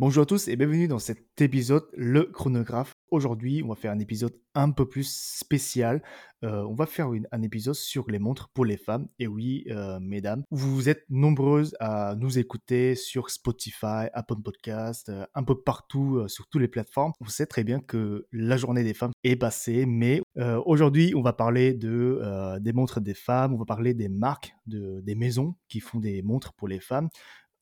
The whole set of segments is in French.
Bonjour à tous et bienvenue dans cet épisode, le chronographe. Aujourd'hui, on va faire un épisode un peu plus spécial. Euh, on va faire un épisode sur les montres pour les femmes. Et oui, euh, mesdames, vous êtes nombreuses à nous écouter sur Spotify, Apple Podcast, euh, un peu partout sur toutes les plateformes. On sait très bien que la journée des femmes est passée, mais aujourd'hui, on va parler de, des montres des femmes, on va parler des marques, de, des maisons qui font des montres pour les femmes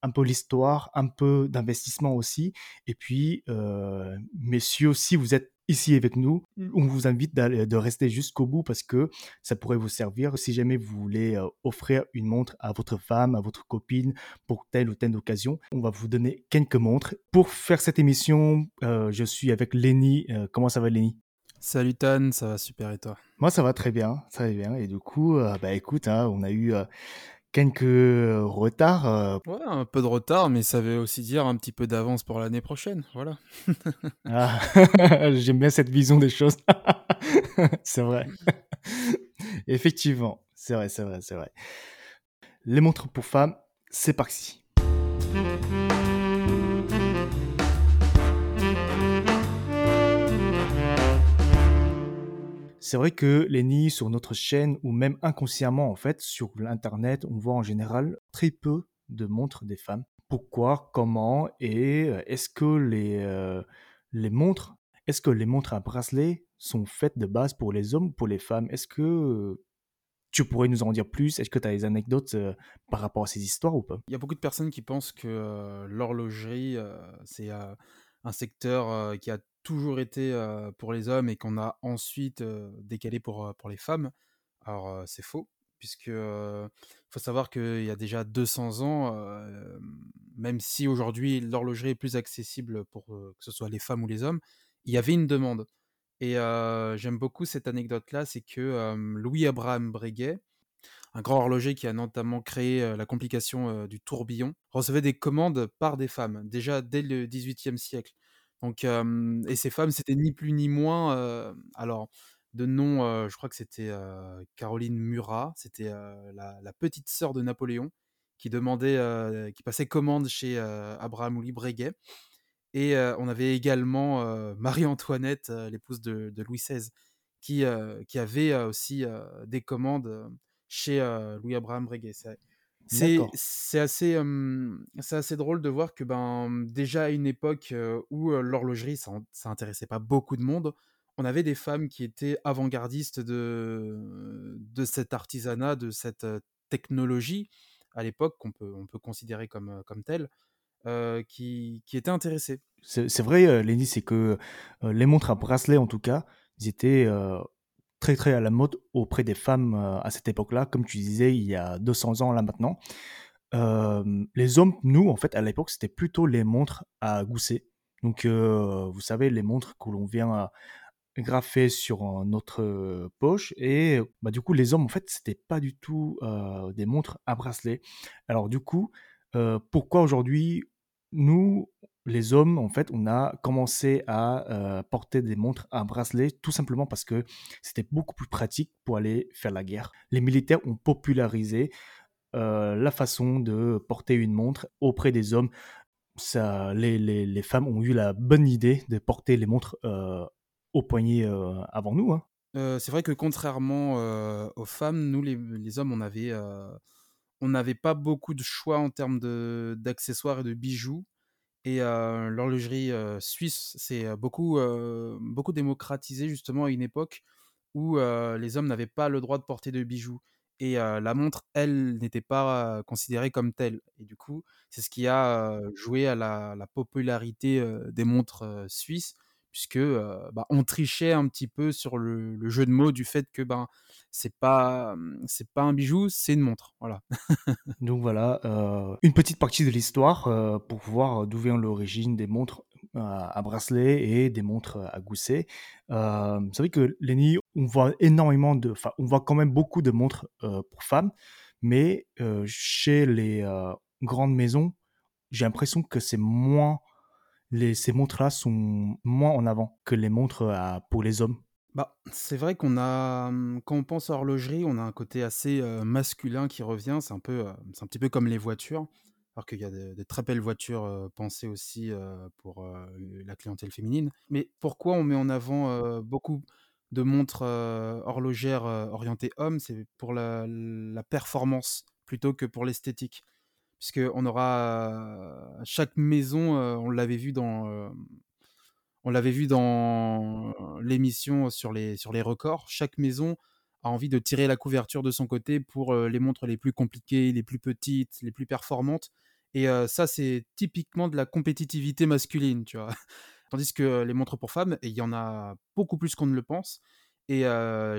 un peu l'histoire, un peu d'investissement aussi. Et puis, euh, messieurs, si vous êtes ici avec nous, on vous invite de rester jusqu'au bout parce que ça pourrait vous servir si jamais vous voulez euh, offrir une montre à votre femme, à votre copine pour telle ou telle occasion. On va vous donner quelques montres. Pour faire cette émission, euh, je suis avec Lenny. comment ça va Lenny? Salut Tan, ça va super et toi? Moi ça va très bien, ça va bien. Et du coup, bah écoute, hein, on a eu quelques euh, retards. Euh. Ouais, un peu de retard, mais ça veut aussi dire un petit peu d'avance pour l'année prochaine. Voilà. Ah, j'aime bien cette vision des choses. c'est vrai. Effectivement, c'est vrai, c'est vrai, c'est vrai. Les montres pour femmes, c'est parti. C'est vrai que Lenny, sur notre chaîne, ou même inconsciemment, en fait, sur l'Internet, on voit en général très peu de montres des femmes. Pourquoi Comment Et euh, est-ce que les, euh, les montres, est-ce que les montres à bracelet sont faites de base pour les hommes ou pour les femmes? Est-ce que tu pourrais nous en dire plus? Est-ce que tu as des anecdotes euh, par rapport à ces histoires ou pas? Il y a beaucoup de personnes qui pensent que l'horlogerie, c'est un secteur qui a toujours été pour les hommes et qu'on a ensuite décalé pour, pour les femmes. Alors c'est faux, puisque faut savoir qu'il y a déjà 200 ans, même si aujourd'hui l'horlogerie est plus accessible pour que ce soit les femmes ou les hommes, il y avait une demande. Et j'aime beaucoup cette anecdote-là, c'est que Louis Abraham Breguet, un grand horloger qui a notamment créé la complication du tourbillon, recevait des commandes par des femmes, déjà dès le XVIIIe siècle. Et ces femmes, c'était ni plus ni moins, alors de nom, je crois que c'était Caroline Murat, c'était la, petite sœur de Napoléon qui demandait, qui passait commande chez Abraham Louis Breguet. Et on avait également Marie-Antoinette, l'épouse de, Louis XVI, qui, qui avait aussi des commandes chez Louis Abraham Breguet. Assez, assez drôle de voir que ben, déjà à une époque où l'horlogerie, ça, ça intéressait pas beaucoup de monde, on avait des femmes qui étaient avant-gardistes de, de cet artisanat, de cette technologie, à l'époque, qu'on peut, on peut considérer comme, comme telle, qui, qui étaient intéressées. C'est vrai, Lenny, c'est que les montres à bracelet, en tout cas, ils étaient très très à la mode auprès des femmes euh, à cette époque-là, comme tu disais, il y a 200 ans là maintenant. Euh, les hommes, nous, en fait, à l'époque, c'était plutôt les montres à gousset. Donc, euh, vous savez, les montres que l'on vient graffer sur notre poche. Et bah, du coup, les hommes, en fait, c'était pas du tout des montres à bracelet. Alors, du coup, pourquoi aujourd'hui, nous, les hommes, en fait, on a commencé à euh, porter des montres à bracelet tout simplement parce que c'était beaucoup plus pratique pour aller faire la guerre. Les militaires ont popularisé euh, la façon de porter une montre auprès des hommes. Ça, les, femmes ont eu la bonne idée de porter les montres euh, au poignet avant nous. Hein. c'est vrai que contrairement aux femmes, nous, les, hommes, on avait on n'avait pas beaucoup de choix en termes d'accessoires et de bijoux. Et l'horlogerie suisse s'est beaucoup, démocratisée justement à une époque où les hommes n'avaient pas le droit de porter de bijoux. Et la montre, elle, n'était pas considérée comme telle. Et du coup, c'est ce qui a joué à la, la popularité des montres suisses puisque bah, on trichait un petit peu sur le, jeu de mots du fait que ben c'est pas c'est pas un bijou, c'est une montre, voilà. Donc voilà, une petite partie de l'histoire pour voir d'où vient l'origine des montres à, bracelet et des montres à gousset. Euh, c'est vrai que Lenny, on voit énormément de, on voit quand même beaucoup de montres euh, pour femmes, mais euh, chez les euh, grandes maisons, j'ai l'impression que c'est moins, les, ces montres-là sont moins en avant que les montres à- pour les hommes. Bah, c'est vrai qu'on a, mmh, quand on pense à horlogerie, on a un côté assez, masculin qui revient. C'est un peu, petit peu comme les voitures, alors qu'il y a des très belles voitures, pensées aussi, pour, la clientèle féminine. Mais pourquoi on met en avant, beaucoup de montres, horlogères, orientées hommes? C'est pour la la performance plutôt que pour l'esthétique. Puisqu'on aura, heu, chaque maison, on l'avait vu dans, on l'avait vu dans l'émission sur les sur les records. Chaque maison a envie de tirer la couverture de son côté pour, heu, les montres les plus compliquées, les plus petites, les plus performantes et heu, ça, c'est typiquement de la compétitivité masculine, tu vois? Tandis que les montres pour femmes et il y en a beaucoup plus qu'on ne le pense et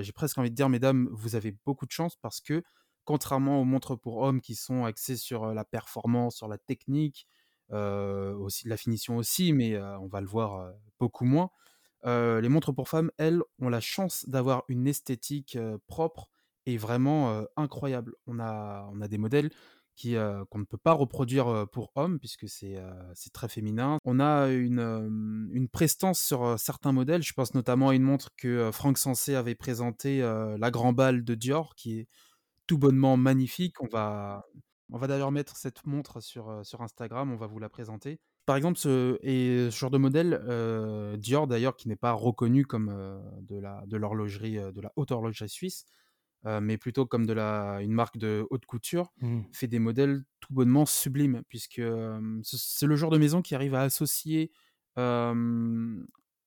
j'ai presque envie de dire: «Mesdames, vous avez beaucoup de chance» parce que contrairement aux montres pour hommes qui sont axées sur, la performance, sur la technique, aussi de la finition aussi, mais heu, on va le voir, heu, beaucoup moins. Les montres pour femmes, elles, ont la chance d'avoir une esthétique, propre et vraiment, incroyable. On a on a des modèles qui, qu'on ne peut pas reproduire, pour hommes puisque c'est, c'est très féminin. On a une, une prestance sur, certains modèles. Je pense notamment à une montre que, Franck Sensé avait présentée, la Grand Bal de Dior, qui est tout bonnement magnifique. On va on va d'ailleurs mettre cette montre sur, heu, sur Instagram, on va vous la présenter. Par exemple, ce et ce genre de modèle, heu, Dior d'ailleurs qui n'est pas reconnu comme, heu, de la de l'horlogerie, de la haute horlogerie suisse, mais plutôt comme de la une marque de haute couture, Mm. fait des modèles tout bonnement sublimes puisque, c'est le genre de maison qui arrive à associer,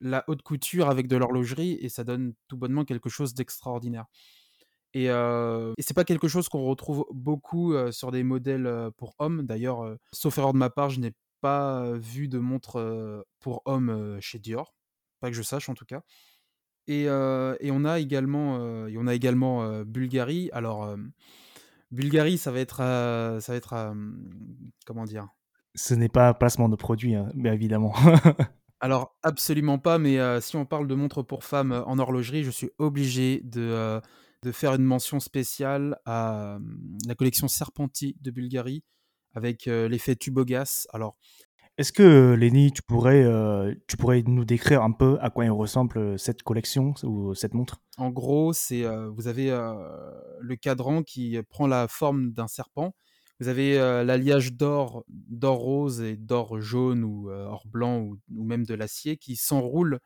la haute couture avec de l'horlogerie et ça donne tout bonnement quelque chose d'extraordinaire. Et heu et c'est pas quelque chose qu'on retrouve beaucoup, sur des modèles, pour hommes. D'ailleurs, sauf erreur de ma part, je n'ai pas, vu de montre, pour hommes, chez Dior. Pas que je sache en tout cas. Et et on a également, et on a également, heu, Bulgari. Alors, hem, Bulgari, ça va être, ça va être, comment dire? Ce n'est pas un placement de produit, hein, bien évidemment. Alors absolument pas, mais si on parle de montres pour femmes, en horlogerie, je suis obligé de, de faire une mention spéciale à, la collection Serpenti de Bulgari avec, l'effet Tubogas. Alors Est-ce que, Lenny, tu pourrais, tu pourrais nous décrire un peu à quoi il ressemble cette collection ou cette montre? en gros, c'est, vous avez, le cadran qui prend la forme d'un serpent. Vous avez, l'alliage d'or d'or rose et d'or jaune ou, or blanc ou même de l'acier qui s'enroule,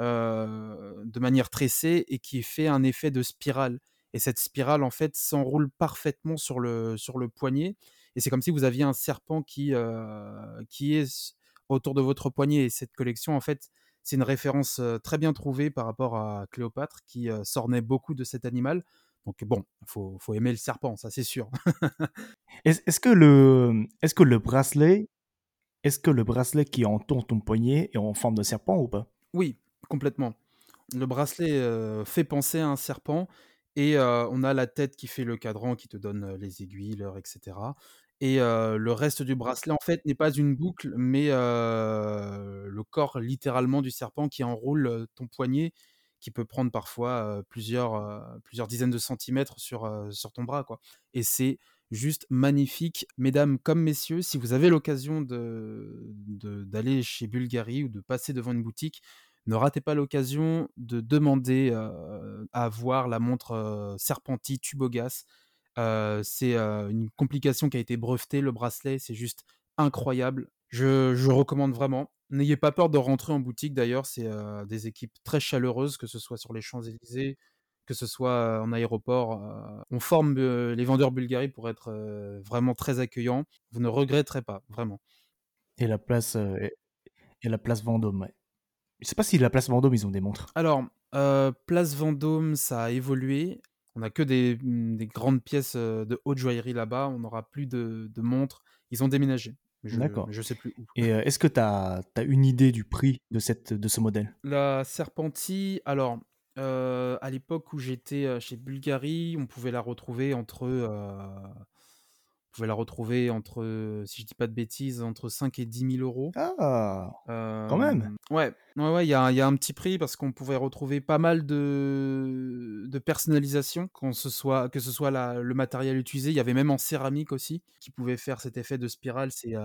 heu, de manière tressée et qui fait un effet de spirale et cette spirale, en fait, s'enroule parfaitement sur le sur le poignet et c'est comme si vous aviez un serpent qui, heu, qui est autour de votre poignet et cette collection, en fait, c'est une référence, heu, très bien trouvée par rapport à Cléopâtre qui, s'ornait beaucoup de cet animal. Donc bon, faut faut aimer le serpent, ça c'est sûr. Est-ce est-ce que le, est-ce que le bracelet, est-ce que le bracelet qui entoure ton poignet est en forme de serpent ou pas? Oui, complètement. Le bracelet, fait penser à un serpent et on a la tête qui fait le cadran, qui te donne, les aiguilles, l'heure et cetera et le reste du bracelet, en fait, n'est pas une boucle, mais le corps littéralement du serpent qui enroule, ton poignet, qui peut prendre parfois, plusieurs, dizaines de centimètres sur, ton bras, quoi et c'est juste magnifique. Mesdames comme messieurs, si vous avez l'occasion de de d'aller chez Bulgari ou de passer devant une boutique, ne ratez pas l'occasion de demander, à voir la montre, heu, Serpenti Tubogas. C'est, une complication qui a été brevetée, le bracelet, c'est juste incroyable. Je recommande vraiment. N'ayez pas peur de rentrer en boutique d'ailleurs, c'est, des équipes très chaleureuses, que ce soit sur les Champs-Élysées, que ce soit, en aéroport, on forme, les vendeurs Bulgari pour être, vraiment très accueillants. Vous ne regretterez pas, vraiment. Et la place, euh, et, la place Vendôme. Je sais pas si la place Vendôme, ils ont des montres. Alors, heu, place Vendôme, ça a évolué. On a que des, mmh, des grandes pièces, heu, de haute joaillerie là-bas. On n'aura plus de de montres. Ils ont déménagé, D'accord. je sais plus où. Et euh, est-ce que tu as, une idée du prix de, cette, de ce modèle? La Serpenti, alors, à l'époque où j'étais, chez Bulgari, on pouvait la retrouver entre, Vous pouvez la retrouver entre, heu, si je dis pas de bêtises, entre 5 et 10 000 €. Ah! Quand même! Ouais, ouais, ouais, il y a un il y a un petit prix parce qu'on pouvait retrouver pas mal de de personnalisation, qu'on soit que ce soit la le matériel utilisé. Il y avait même en céramique aussi, qui pouvait faire cet effet de spirale. C'est, heu,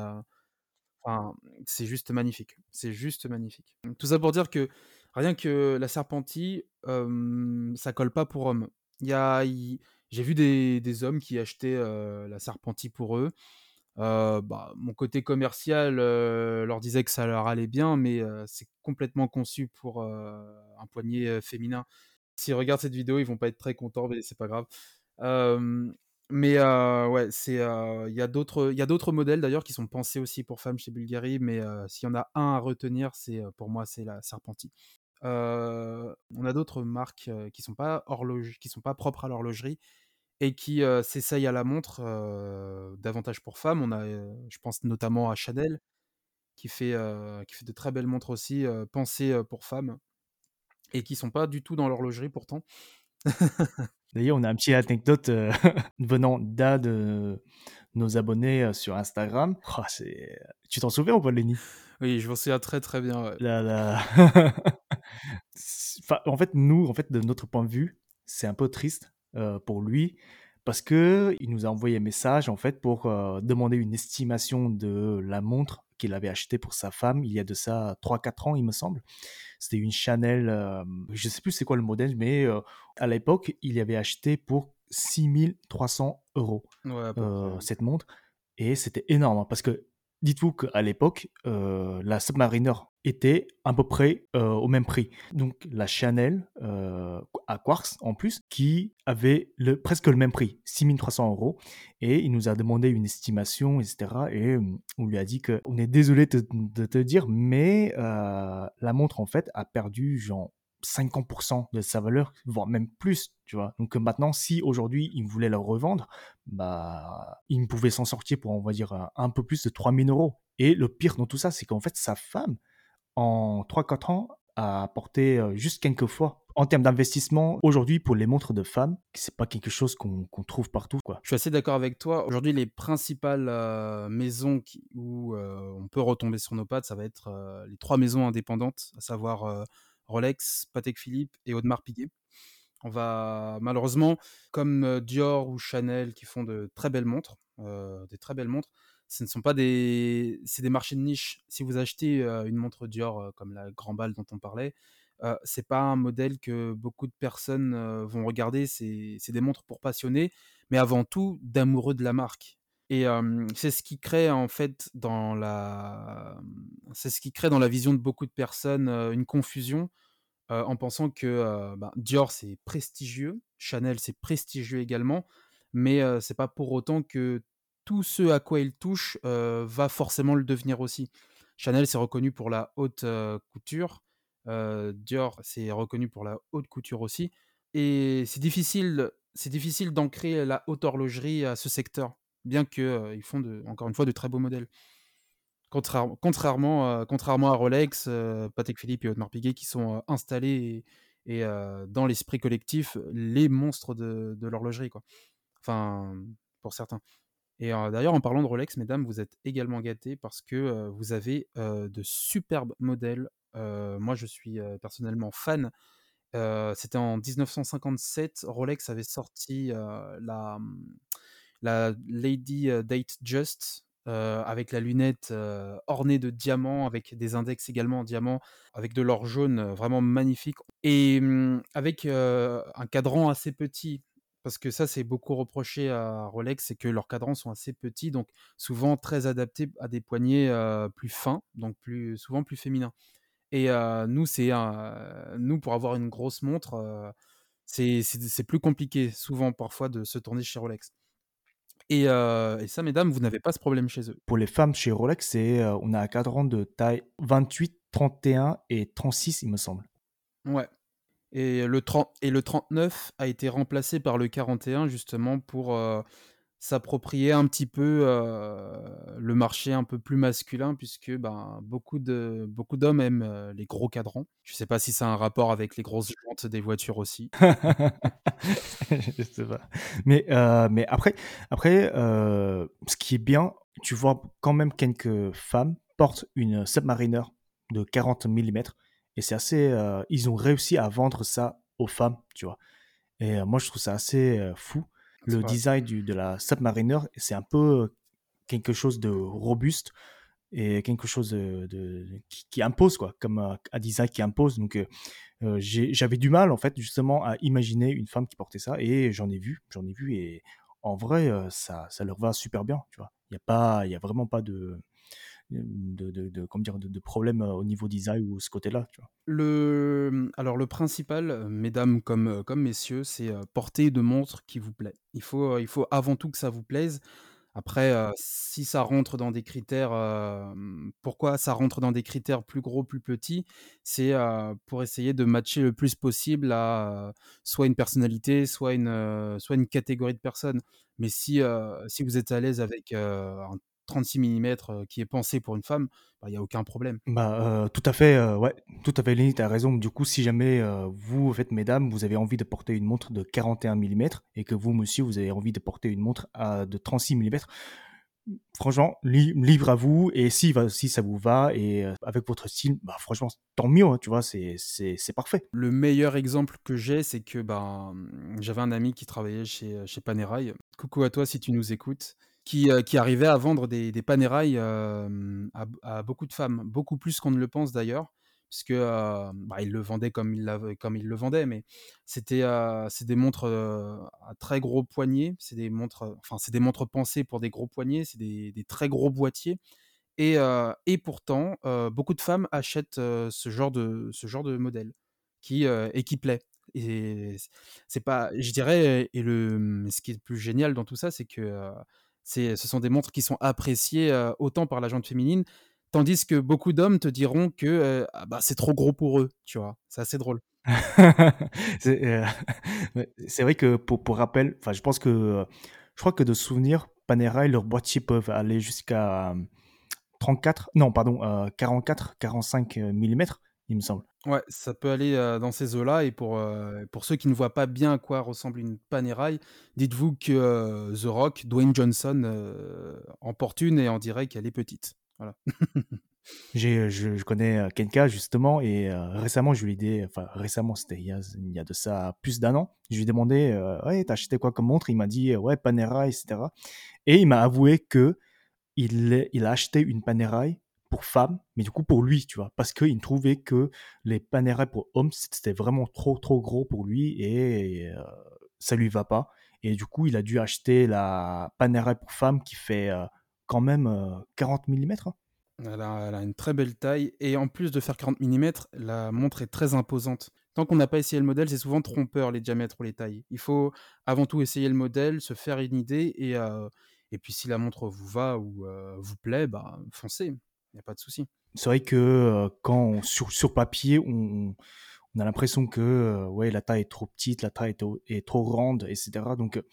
enfin, c'est juste magnifique. C'est juste magnifique. Tout ça pour dire que rien que la Serpenti, hem, ça colle pas pour hommes. Il y a il j'ai vu des des hommes qui achetaient, la Serpenti pour eux. Bah, mon côté commercial, leur disait que ça leur allait bien, mais c'est complètement conçu pour, un poignet, féminin. S'ils regardent cette vidéo, ils vont pas être très contents, mais c'est pas grave. Mais ouais, c'est, il y a d'autres modèles d'ailleurs qui sont pensés aussi pour femmes chez Bulgari, mais s'il y en a un à retenir, c'est, pour moi, c'est la Serpenti. On a d'autres marques, qui sont pas qui sont pas propres à l'horlogerie et qui, s'essayent à la montre, davantage pour femmes. On a, je pense notamment à Chanel qui fait, qui fait de très belles montres aussi, pensées, pour femmes et qui sont pas du tout dans l'horlogerie pourtant. D'ailleurs, on a un petit anecdote, venant d'un de nos abonnés, sur Instagram. Oh, tu t'en souviens ou pas, Lenny? Oui, je m'en souviens très, très bien, ouais. Enfin, en fait, nous, en fait, de notre point de vue, c'est un peu triste, heu, pour lui parce qu'il nous a envoyé un message, en fait, pour, heu, demander une estimation de la montre qu'il avait achetée pour sa femme, il y a de ça 3-4 ans, il me semble. C'était une Chanel, hem, je sais plus c'est quoi le modèle, mais heu, à l'époque, il avait acheté pour 6 300 €, Ouais, à peu près, heu, ouais. cette montre et c'était énorme, hein, parce que dites-vous qu'à l'époque, heu, la Submariner était à peu près, heu, au même prix. Donc la Chanel, heu, à quartz en plus, qui avait le presque le même prix, 6 300 € et il nous a demandé une estimation et cetera et on lui a dit que: «On est désolé de te dire, mais la montre, en fait, a perdu genre 50% de sa valeur, voire même plus», tu vois? Donc maintenant, si aujourd'hui, il voulait la revendre, bah, il pouvait s'en sortir pour, on va dire, un un peu plus de 3 000 € et le pire dans tout ça, c'est qu'en fait, sa femme, en 3-4 ans, a apporté, heu, juste quelques fois. En termes d'investissement, aujourd'hui, pour les montres de femmes, c'est pas quelque chose qu'on trouve partout, quoi. Je suis assez d'accord avec toi. Aujourd'hui, les principales, maisons qui où, on peut retomber sur nos pattes, ça va être, les 3 maisons indépendantes, à savoir, Rolex, Patek Philippe et Audemars Piguet. On va malheureusement, comme, heu, Dior ou Chanel qui font de très belles montres, montres, ce ne sont pas des marchés de niche. Si vous achetez, heu, une montre Dior, comme la Grand Bal dont on parlait, heu, c'est pas un modèle que beaucoup de personnes, vont regarder. C'est des montres pour passionnés, mais avant tout d'amoureux de la marque et c'est ce qui crée en fait dans la, c'est ce qui crée dans la vision de beaucoup de personnes, une confusion en pensant que, ben, Dior, c'est prestigieux, Chanel, c'est prestigieux également, mais c'est pas pour autant que tout ce à quoi ils touchent, heu, va forcément le devenir aussi. Chanel, c'est reconnu pour la haute, couture, Dior, c'est reconnu pour la haute couture aussi et c'est difficile c'est difficile d'ancrer la haute horlogerie à ce secteur, bien que, heu, ils font encore une fois, de très beaux modèles. Contraire contrairement, contrairement à Rolex, heu, Patek Philippe et Audemars Piguet qui sont, installés et dans l'esprit collectif, les monstres de l'horlogerie. Enfin, pour certains et d'ailleurs, en parlant de Rolex, mesdames, vous êtes également gâtées parce que, vous avez, de superbes modèles. Moi, je suis, personnellement fan. C'était en 1957, Rolex avait sorti, la, la Lady, heu, Datejust, heu, avec la lunette, heu, ornée de diamants, avec des index également en diamant, avec de l'or jaune, vraiment magnifique et mmh, avec, un cadran assez petit. Parce que ça, c'est beaucoup reproché à Rolex, c'est que leurs cadrans sont assez petits, donc souvent très adaptés à des poignets, plus fins, donc plus souvent plus féminins et nous, c'est nous, pour avoir une grosse montre, c'est plus compliqué souvent parfois de se tourner chez Rolex et heu et ça, mesdames, vous n'avez pas ce problème chez eux. Pour les femmes, chez Rolex, c'est, heu, on a un cadran de taille 28, 31 et 36, il me semble. Ouais et le 30 et le 39 a été remplacé par le 41 justement pour, heu, s'approprier un petit peu, le marché un peu plus masculin puisque, ben, beaucoup de beaucoup d'hommes aiment, les gros cadrans. Je sais pas si ça a un rapport avec les grosses jantes des voitures aussi. Je sais pas. Mais, mais après après, ce qui est bien, tu vois quand même quelques femmes portent une Submariner de 40 millimètres et c'est assez, ils ont réussi à vendre ça aux femmes, tu vois? Et moi je trouve ça assez, fou. Le design du de la Submariner, c'est un peu quelque chose de robuste et quelque chose de de qui qui impose quoi, comme, un design qui impose donc heu, j'ai j'avais du mal en fait justement à imaginer une femme qui portait ça et j'en ai vu j'en ai vu et en vrai, ça ça leur va super bien, tu vois? Il y a pas il y a vraiment pas de de de de comment dire? De de problème, heu, au niveau design ou ce côté-là? Le, alors le principal, mesdames comme, comme messieurs, c'est, porter une montre qui vous plaît. Il faut, il faut avant tout que ça vous plaise. Après, si ça rentre dans des critères, pourquoi ça rentre dans des critères plus gros, plus petits? C'est, pour essayer de matcher le plus possible à, soit une personnalité, soit une, soit une catégorie de personnes. Mais si, si vous êtes à l'aise avec, un 36 millimètres, heu, qui est pensé pour une femme, bah, il y a aucun problème. Bah, heu, tout à fait, heu, ouais, tout à fait, Lenny, tu as raison. Du coup, si jamais, heu, vous, en fait, mesdames, vous avez envie de porter une montre de 41 millimètres et que vous, monsieur, vous avez envie de porter une montre à de 36 millimètres, franchement, li libre à vous et si ça vous va et avec votre style, bah, franchement, tant mieux, hein, tu vois? C'est parfait. Le meilleur exemple que j'ai, c'est que, mmh, j'avais un ami qui travaillait chez, chez Panerai. Coucou à toi si tu nous écoutes. Qui, heu, qui arrivait à vendre des des Panerai, hem, à beaucoup de femmes, beaucoup plus qu'on ne le pense d'ailleurs, puisque, heu, bah, il le vendait comme il le vendait, mais c'était, heu, c'est des montres, à très gros poignets. C'est des montres, enfin, c'est des montres pensées pour des gros poignets, c'est des des très gros boîtiers et et pourtant, beaucoup de femmes achètent, ce genre de ce genre de modèle qui, et qui plaît et c'est pas je dirais et le, ce qui est le plus génial dans tout ça, c'est que, ce sont des montres qui sont appréciées, autant par la gente féminine, tandis que beaucoup d'hommes te diront que, ah bah, c'est trop gros pour eux, tu vois? C'est assez drôle. Ouais, c'est vrai que pour pour rappel, je pense que, je crois que de souvenir, Panerai, leurs boîtiers peuvent aller jusqu'à, mmh, 34 non, pardon, heu, 44-45, heu, millimètres, il me semble. Ouais, ça peut aller, dans ces eaux-là et pour, pour ceux qui ne voient pas bien à quoi ressemble une Panerai, dites-vous que, The Rock, Dwayne Johnson, heu, en porte une et on dirait qu'elle est petite. Voilà. J'ai, je je connais, quelqu'un justement et récemment je lui ai dit enfin récemment, c'était il y a il y a de ça plus d'un an. Je lui ai demandé, «Ouais, tu acheté quoi comme montre?» il m'a dit: «Ouais, Panerai» et cetera et il m'a avoué que il il a acheté une Panerai pour femme, mais du coup pour lui, tu vois? Parce qu'il trouvait que les Panerai pour hommes, c'était vraiment trop, trop gros pour lui et heu, ça lui va pas et du coup, il a dû acheter la Panerai pour femme qui fait, heu, quand même, heu, 40 millimètres, hein. Elle a une très belle taille et en plus de faire 40 millimètres, la montre est très imposante. Tant qu'on n'a pas essayé le modèle, c'est souvent trompeur les diamètres ou les tailles. Il faut avant tout essayer le modèle, se faire une idée et et puis si la montre vous va ou vous plaît, bah, foncez, il y a pas de souci. C'est vrai que, heu, quand sur papier, on a l'impression que, heu, ouais, la taille est trop petite, la taille est trop grande et cetera donc heu,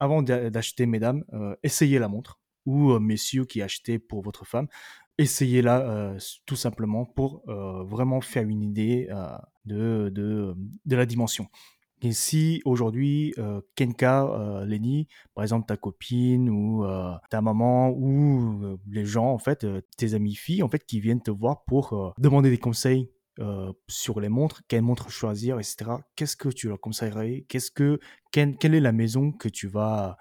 avant d'a d'acheter mesdames, essayez la montre ou messieurs qui achetez pour votre femme, essayez-la, tout simplement pour, vraiment faire une idée, de de la dimension et si aujourd'hui, heu, quelqu'un, heu, Lenny, par exemple ta copine ou heu, ta maman ou heu, les gens en fait, tes amies filles en fait qui viennent te voir pour, demander des conseils, sur les montres, quelle montre choisir et cetera. Qu'est-ce que tu leur conseillerais? Qu'est-ce que quelle est la maison que tu vas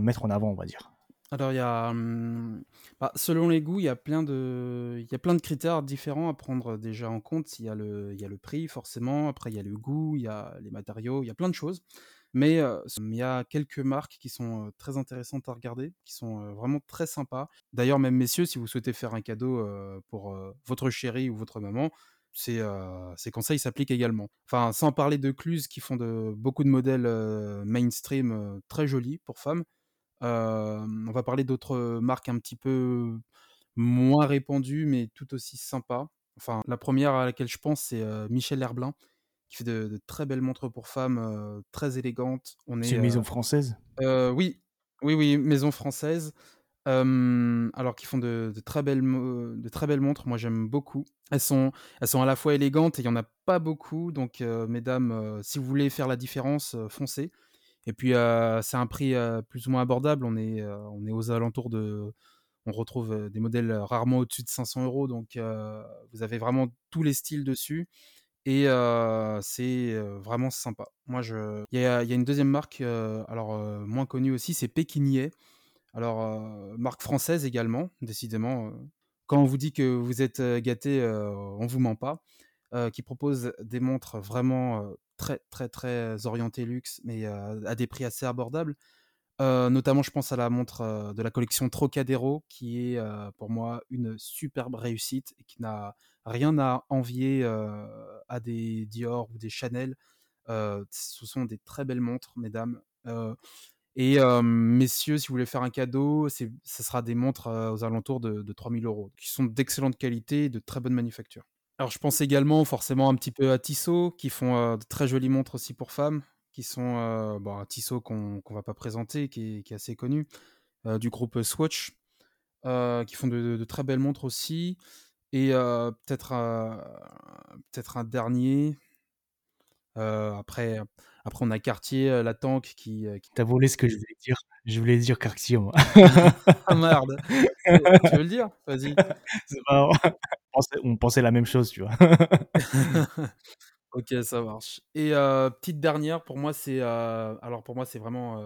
mettre en avant, on va dire? Alors il y a, mmh, bah, selon les goûts, il y a plein de il y a plein de critères différents à prendre, déjà en compte. Il y a le il y a le prix forcément, après il y a le goût, il y a les matériaux, il y a plein de choses. Mais, heu, s il y a quelques marques qui sont, très intéressantes à regarder, qui sont, vraiment très sympas. D'ailleurs, même messieurs, si vous souhaitez faire un cadeau, pour, votre chérie ou votre maman, ces, ces conseils s'appliquent également. Enfin, sans parler de Cluse qui font de beaucoup de modèles, mainstream, très jolis pour femmes. On va parler d'autres, marques un petit peu moins répandues, mais tout aussi sympas. Enfin, la première à laquelle je pense, c'est, Michel Herbelin, qui fait de de très belles montres pour femmes, très élégantes. On C'est une maison française? oui, Oui, oui, maison française, alors qui font de de très belles mo de très belles montres. Moi, j'aime beaucoup. Elles sont elles sont à la fois élégantes et il y en a pas beaucoup donc mesdames, si vous voulez faire la différence, foncez et puis, c'est un prix, plus ou moins abordable. On est, on est aux alentours de on retrouve, des modèles, rarement au-dessus de 500 € donc heu, vous avez vraiment tous les styles dessus et c'est, vraiment sympa. Moi, je il y a une 2e marque, alors, moins connue aussi, c'est Pékinier. Alors, marque française également, décidément, quand on vous dit que vous êtes, heu, on vous ment pas, qui propose des montres vraiment, très, très, très orientées luxe, mais, à des prix assez abordables. Notamment, je pense à la montre, de la collection Trocadéro qui est, pour moi, une superbe réussite et qui n'a rien à envier, à des Dior ou des Chanel. Ce sont des très belles montres, mesdames, et messieurs, si vous voulez faire un cadeau, ce sera des montres, aux alentours de de 3 000 €, qui sont d'excellente qualité et de très bonne manufacture. Alors, je pense également forcément un petit peu à Tissot, qui font, heu, de très jolies montres aussi pour femmes, qui sont, heu, bah, Tissot qu'on qu'on va pas présenter, qui est qui est assez connu, heu, du groupe Swatch, qui font de de très belles montres aussi et peut-être, peut-être un dernier, après après on a Cartier, la Tank qui, qui Tu as volé ce que je voulais dire. Je voulais dire Cartier moi. Ah merde! Tu veux le dire? Vas-y. C'est. On pensait on pensait la même chose, tu vois? OK, ça marche et petite dernière pour moi, c'est, alors pour moi, c'est vraiment,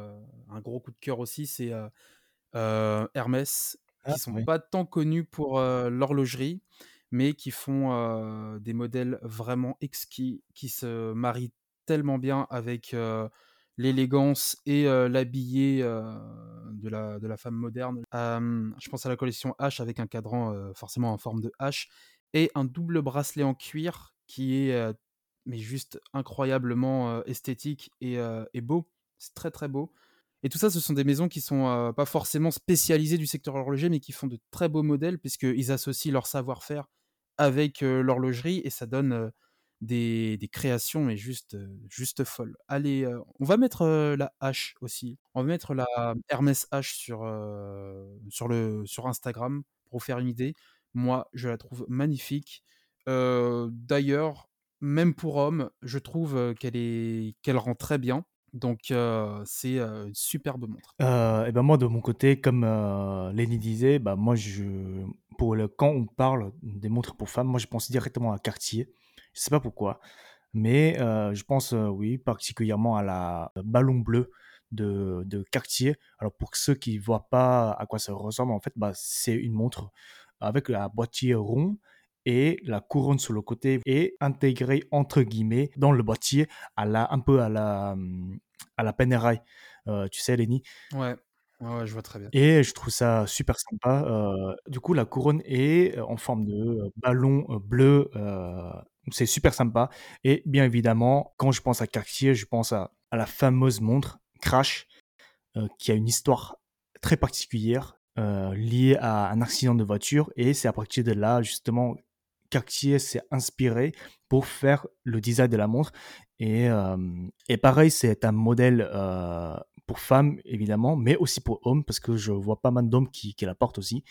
un gros coup de cœur aussi, c'est, Hermès, Ah qui sont oui. pas tant connus pour, l'horlogerie, mais qui font, des modèles vraiment exquis, qui se marient tellement bien avec, l'élégance et l'habillé, de la femme moderne. Je pense à la collection H avec un cadran, forcément en forme de H et un double bracelet en cuir qui est, juste incroyablement, esthétique et beau. C'est très, très beau et tout ça, ce sont des maisons qui sont, heu, pas forcément spécialisées du secteur horloger, mais qui font de très beaux modèles puisqu'ils associent leur savoir-faire avec, l'horlogerie et ça donne, des créations mais juste, heu, juste folles. Allez, heu, on va mettre, heu, la H aussi. On va mettre la Hermès H sur, sur le sur Instagram pour vous faire une idée. Moi, je la trouve magnifique. D'ailleurs, même pour homme, je trouve, qu'elle est qu'elle rend très bien donc c'est, une superbe montre. Et ben, moi, de mon côté, comme, Lenny disait, bah, moi, je pour le quand on parle des montres pour femmes, moi, je pense directement à Cartier. Je sais pas pourquoi, mais je pense, oui, particulièrement à la Ballon Bleu de de Cartier. Alors pour ceux qui voient pas à quoi ça ressemble, en fait, bah, c'est une montre avec un boîtier rond et la couronne sur le côté est intégrée entre guillemets dans le boîtier à la un peu à la, mmh, à la Panerai, tu sais, Lenny? Ouais. Ouais, je vois très bien. Et je trouve ça super sympa, du coup, la couronne est, en forme de, ballon, bleu, c'est super sympa. Et bien évidemment, quand je pense à Cartier, je pense à la fameuse montre Crash, heu, qui a une histoire très particulière, heu, liée à un accident de voiture. Et c'est à partir de là, justement, Cartier s'est inspiré pour faire le design de la montre. Et et pareil, c'est un modèle, pour femmes évidemment, mais aussi pour hommes parce que je vois pas mal d'hommes qui la portent aussi.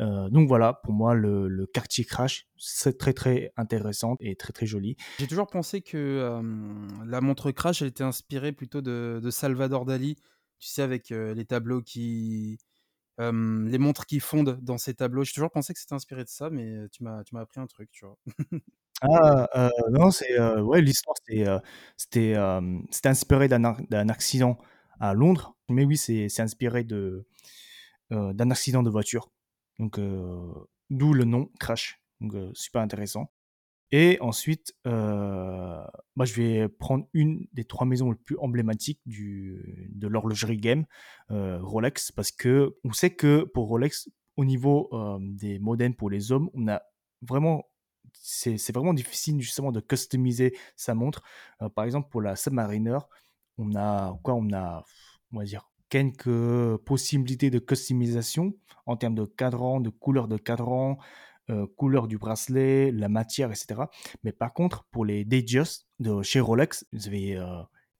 Heu, donc voilà, pour moi, le le Cartier Crash, c'est très, très intéressant et très, très joli. J'ai toujours pensé que, hem, la montre Crash, elle était inspirée plutôt de de Salvador Dali. Tu sais, avec, heu, les tableaux qui, les montres qui fondent dans ces tableaux. J'ai toujours pensé que c'était inspiré de ça, mais tu m'as tu m'as appris un truc, tu vois? Ah, heu, non, c'est, ouais, l'histoire, c'était, hem, c'était inspiré d'un accident à Londres, mais oui, c'est c'est inspiré de, d'un accident de voiture, donc d'où le nom Crash, donc super intéressant et ensuite, moi, je vais prendre une des 3 maisons les plus emblématiques du de l'horlogerie game, Rolex, parce qu'on sait que pour Rolex, au niveau, des modèles pour les hommes, on a vraiment c'est vraiment difficile justement de customiser sa montre. Par exemple, pour la Submariner, on a quoi? On a, on va dire, quelques possibilités de customisation en termes de cadran, de couleur de cadran, heu, couleur du bracelet, la matière et cetera. Mais par contre, pour les Datejust de chez Rolex, vous avez, heu,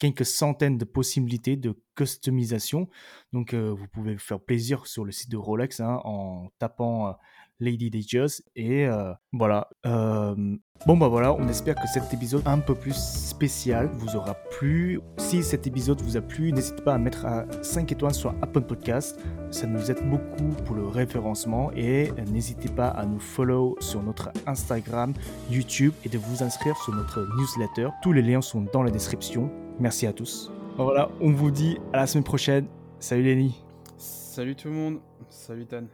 quelques centaines de possibilités de customisation. Donc, vous pouvez faire plaisir sur le site de Rolex hein, en tapant Lady Datejust. Et voilà. bon, bah voilà, on espère que cet épisode un peu plus spécial vous aura plu. Si cet épisode vous a plu, n'hésitez pas à mettre à 5 étoiles sur Apple Podcast. Ça nous aide beaucoup pour le référencement. Et n'hésitez pas à nous follow sur notre Instagram, YouTube et de vous inscrire sur notre newsletter. Tous les liens sont dans la description. Merci à tous. Voilà, on vous dit à la semaine prochaine. Salut Lenny. Salut tout le monde. Salut Tan.